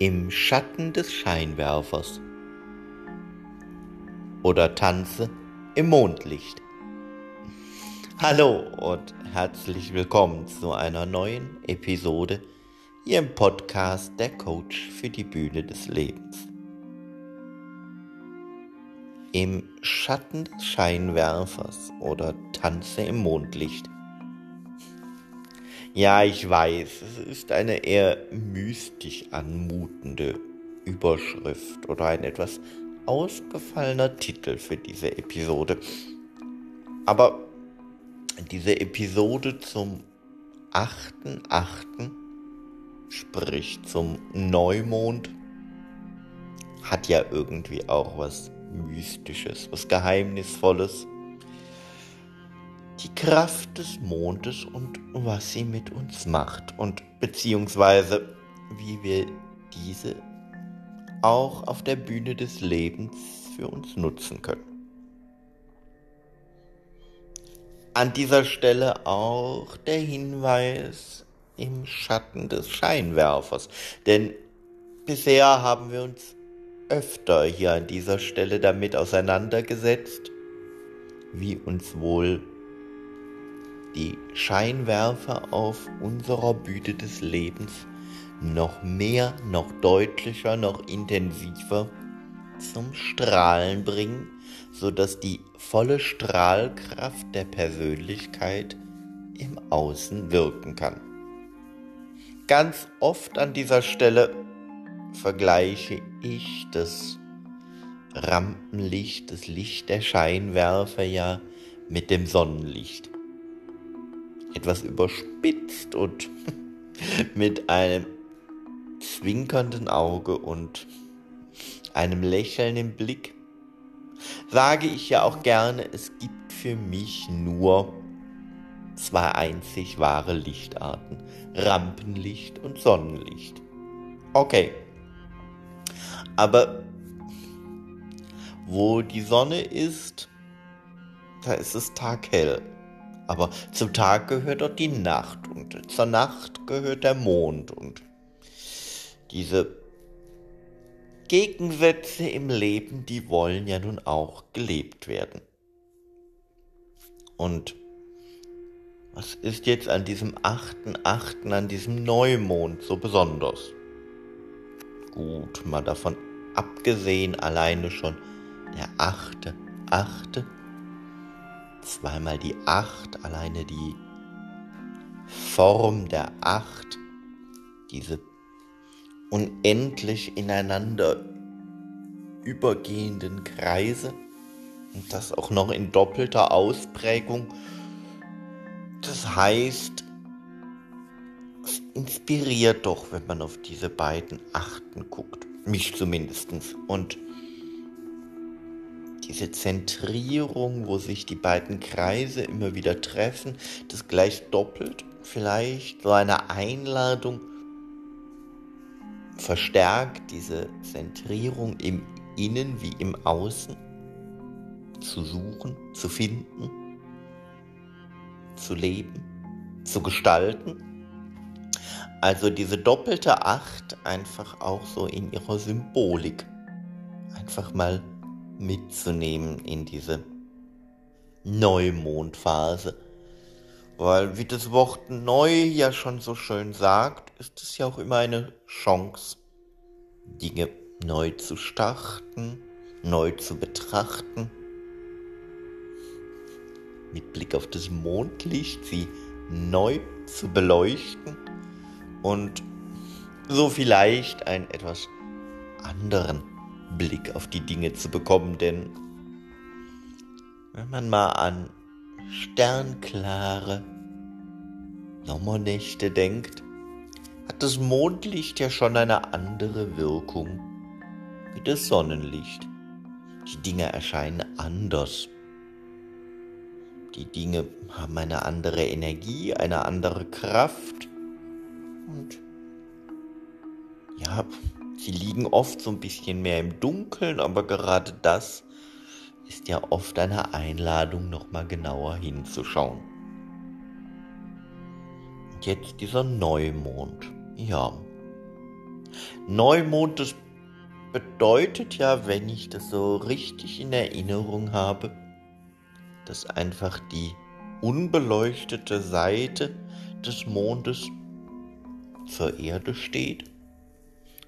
Im Schatten des Scheinwerfers oder tanze im Mondlicht. Hallo und herzlich willkommen zu einer neuen Episode hier im Podcast Der Coach für die Bühne des Lebens. Im Schatten des Scheinwerfers oder tanze im Mondlicht ja, ich weiß, es ist eine eher mystisch anmutende Überschrift oder ein etwas ausgefallener Titel für diese Episode. Aber diese Episode zum 8.8., sprich zum Neumond, hat ja irgendwie auch was Mystisches, was Geheimnisvolles die Kraft des Mondes und was sie mit uns macht und beziehungsweise wie wir diese auch auf der Bühne des Lebens für uns nutzen können. An dieser Stelle auch der Hinweis im Schatten des Scheinwerfers, denn bisher haben wir uns öfter hier an dieser Stelle damit auseinandergesetzt, wie uns wohl die Scheinwerfer auf unserer Bühne des Lebens noch mehr, noch deutlicher, noch intensiver zum Strahlen bringen, sodass die volle Strahlkraft der Persönlichkeit im Außen wirken kann. Ganz oft an dieser Stelle vergleiche ich das Rampenlicht, das Licht der Scheinwerfer ja mit dem Sonnenlicht etwas überspitzt und mit einem zwinkernden Auge und einem lächelnden Blick sage ich ja auch gerne, es gibt für mich nur zwei einzig wahre Lichtarten, Rampenlicht und Sonnenlicht. Okay. Aber wo die Sonne ist, da ist es taghell. Aber zum Tag gehört dort die Nacht und zur Nacht gehört der Mond und diese Gegensätze im Leben, die wollen ja nun auch gelebt werden. Und was ist jetzt an diesem 8.8., an diesem Neumond so besonders? Gut, mal davon abgesehen, alleine schon der 8.8 zweimal die Acht, alleine die Form der Acht, diese unendlich ineinander übergehenden Kreise und das auch noch in doppelter Ausprägung. Das heißt, es inspiriert doch, wenn man auf diese beiden Achten guckt. Mich zumindestens. Und diese Zentrierung, wo sich die beiden Kreise immer wieder treffen, das gleich doppelt, vielleicht so eine Einladung verstärkt diese Zentrierung im Innen wie im Außen zu suchen, zu finden, zu leben, zu gestalten. Also diese doppelte Acht einfach auch so in ihrer Symbolik. Einfach mal mitzunehmen in diese Neumondphase. Weil, wie das Wort neu ja schon so schön sagt, ist es ja auch immer eine Chance, Dinge neu zu starten, neu zu betrachten. Mit Blick auf das Mondlicht sie neu zu beleuchten und so vielleicht einen etwas anderen Blick auf die Dinge zu bekommen, denn wenn man mal an sternklare Sommernächte denkt, hat das Mondlicht ja schon eine andere Wirkung wie das Sonnenlicht. Die Dinge erscheinen anders. Die Dinge haben eine andere Energie, eine andere Kraft. Und ja, Sie liegen oft so ein bisschen mehr im Dunkeln, aber gerade das ist ja oft eine Einladung, nochmal genauer hinzuschauen. Und jetzt dieser Neumond. Ja. Neumond, das bedeutet ja, wenn ich das so richtig in Erinnerung habe, dass einfach die unbeleuchtete Seite des Mondes zur Erde steht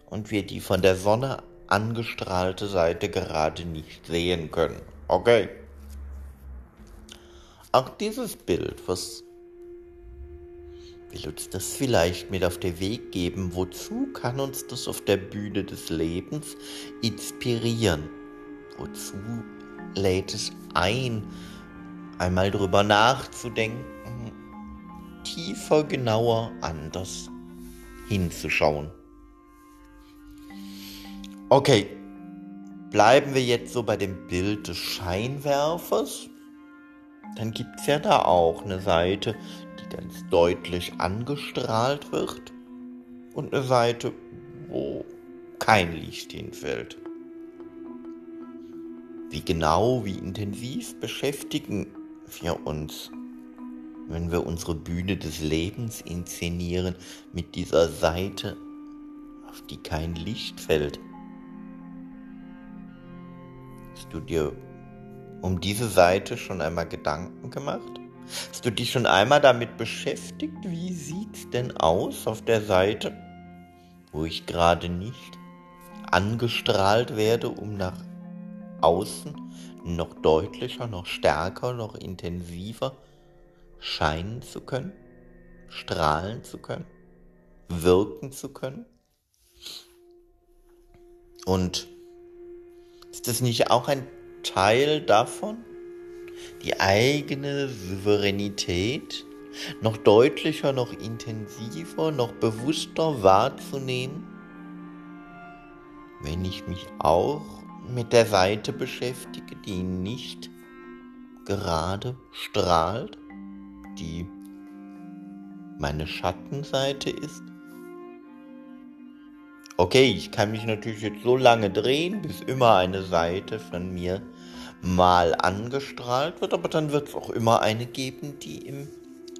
und wir die von der Sonne angestrahlte Seite gerade nicht sehen können. Okay. Auch dieses Bild, was will uns das vielleicht mit auf den Weg geben? Wozu kann uns das auf der Bühne des Lebens inspirieren? Wozu lädt es ein, einmal drüber nachzudenken, tiefer, genauer, anders hinzuschauen? Okay, bleiben wir jetzt so bei dem Bild des Scheinwerfers. Dann gibt es ja da auch eine Seite, die ganz deutlich angestrahlt wird und eine Seite, wo kein Licht hinfällt. Wie genau, wie intensiv beschäftigen wir uns, wenn wir unsere Bühne des Lebens inszenieren mit dieser Seite, auf die kein Licht fällt. Hast du dir um diese Seite schon einmal Gedanken gemacht? Hast du dich schon einmal damit beschäftigt, wie sieht's denn aus auf der Seite, wo ich gerade nicht angestrahlt werde, um nach außen noch deutlicher, noch stärker, noch intensiver scheinen zu können, strahlen zu können, wirken zu können? Und ist das nicht auch ein Teil davon, die eigene Souveränität? Noch deutlicher, noch intensiver, noch bewusster wahrzunehmen, wenn ich mich auch mit der Seite beschäftige, die nicht gerade strahlt, die meine Schattenseite ist Okay, ich kann mich natürlich jetzt so lange drehen, bis immer eine Seite von mir mal angestrahlt wird, aber dann wird es auch immer eine geben, die im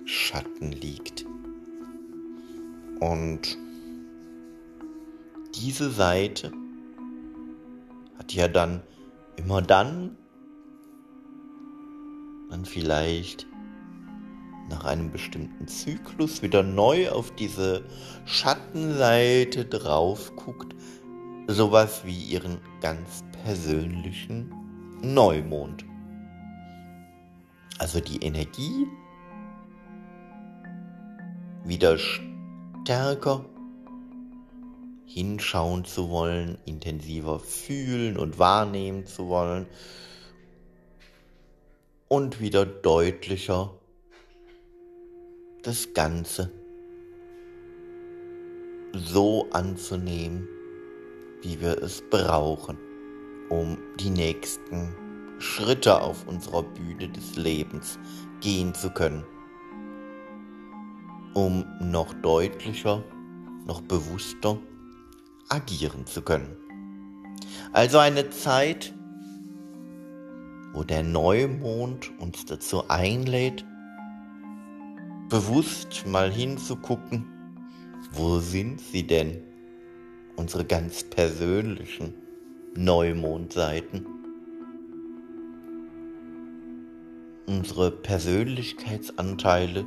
Schatten liegt. Und diese Seite hat ja dann immer dann, dann vielleicht nach einem bestimmten Zyklus wieder neu auf diese Schattenseite drauf guckt, sowas wie ihren ganz persönlichen Neumond. Also die Energie wieder stärker hinschauen zu wollen, intensiver fühlen und wahrnehmen zu wollen und wieder deutlicher das Ganze so anzunehmen, wie wir es brauchen, um die nächsten Schritte auf unserer Bühne des Lebens gehen zu können, um noch deutlicher, noch bewusster agieren zu können. Also eine Zeit, wo der Neumond uns dazu einlädt, bewusst mal hinzugucken, wo sind sie denn, unsere ganz persönlichen Neumondseiten, unsere Persönlichkeitsanteile,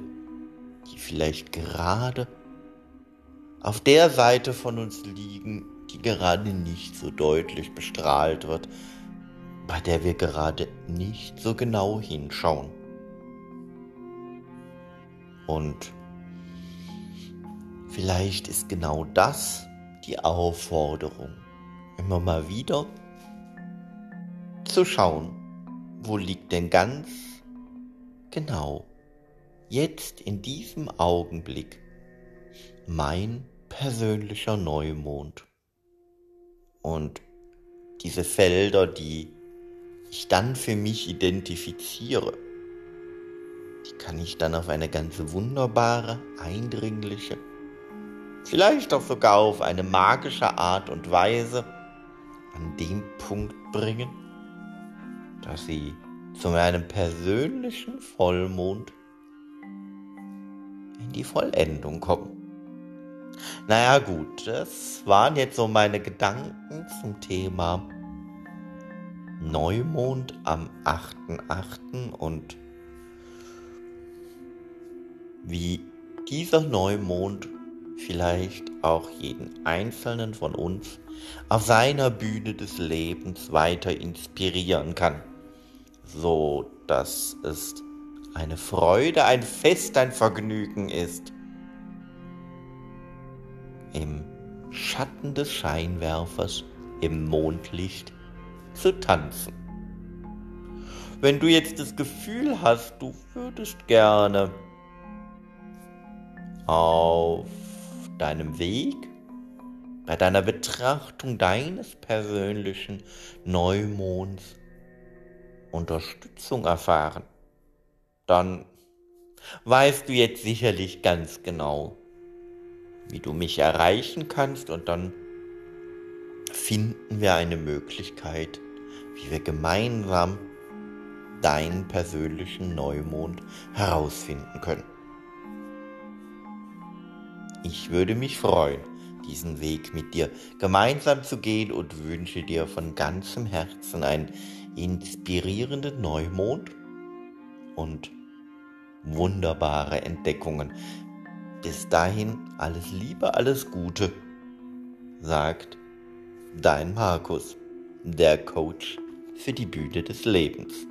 die vielleicht gerade auf der Seite von uns liegen, die gerade nicht so deutlich bestrahlt wird, bei der wir gerade nicht so genau hinschauen. Und vielleicht ist genau das die Aufforderung, immer mal wieder zu schauen, wo liegt denn ganz genau jetzt in diesem Augenblick mein persönlicher Neumond. Und diese Felder, die ich dann für mich identifiziere, kann ich dann auf eine ganz wunderbare, eindringliche, vielleicht auch sogar auf eine magische Art und Weise an dem Punkt bringen, dass sie zu meinem persönlichen Vollmond in die Vollendung kommen. Naja gut, das waren jetzt so meine Gedanken zum Thema Neumond am 8.8. und wie dieser Neumond vielleicht auch jeden einzelnen von uns auf seiner Bühne des Lebens weiter inspirieren kann, so dass es eine Freude, ein Fest, ein Vergnügen ist, im Schatten des Scheinwerfers im Mondlicht zu tanzen. Wenn du jetzt das Gefühl hast, du würdest gerne auf deinem Weg, bei deiner Betrachtung deines persönlichen Neumonds Unterstützung erfahren, dann weißt du jetzt sicherlich ganz genau, wie du mich erreichen kannst und dann finden wir eine Möglichkeit, wie wir gemeinsam deinen persönlichen Neumond herausfinden können. Ich würde mich freuen, diesen Weg mit dir gemeinsam zu gehen und wünsche dir von ganzem Herzen einen inspirierenden Neumond und wunderbare Entdeckungen. Bis dahin alles Liebe, alles Gute, sagt dein Markus, der Coach für die Bühne des Lebens.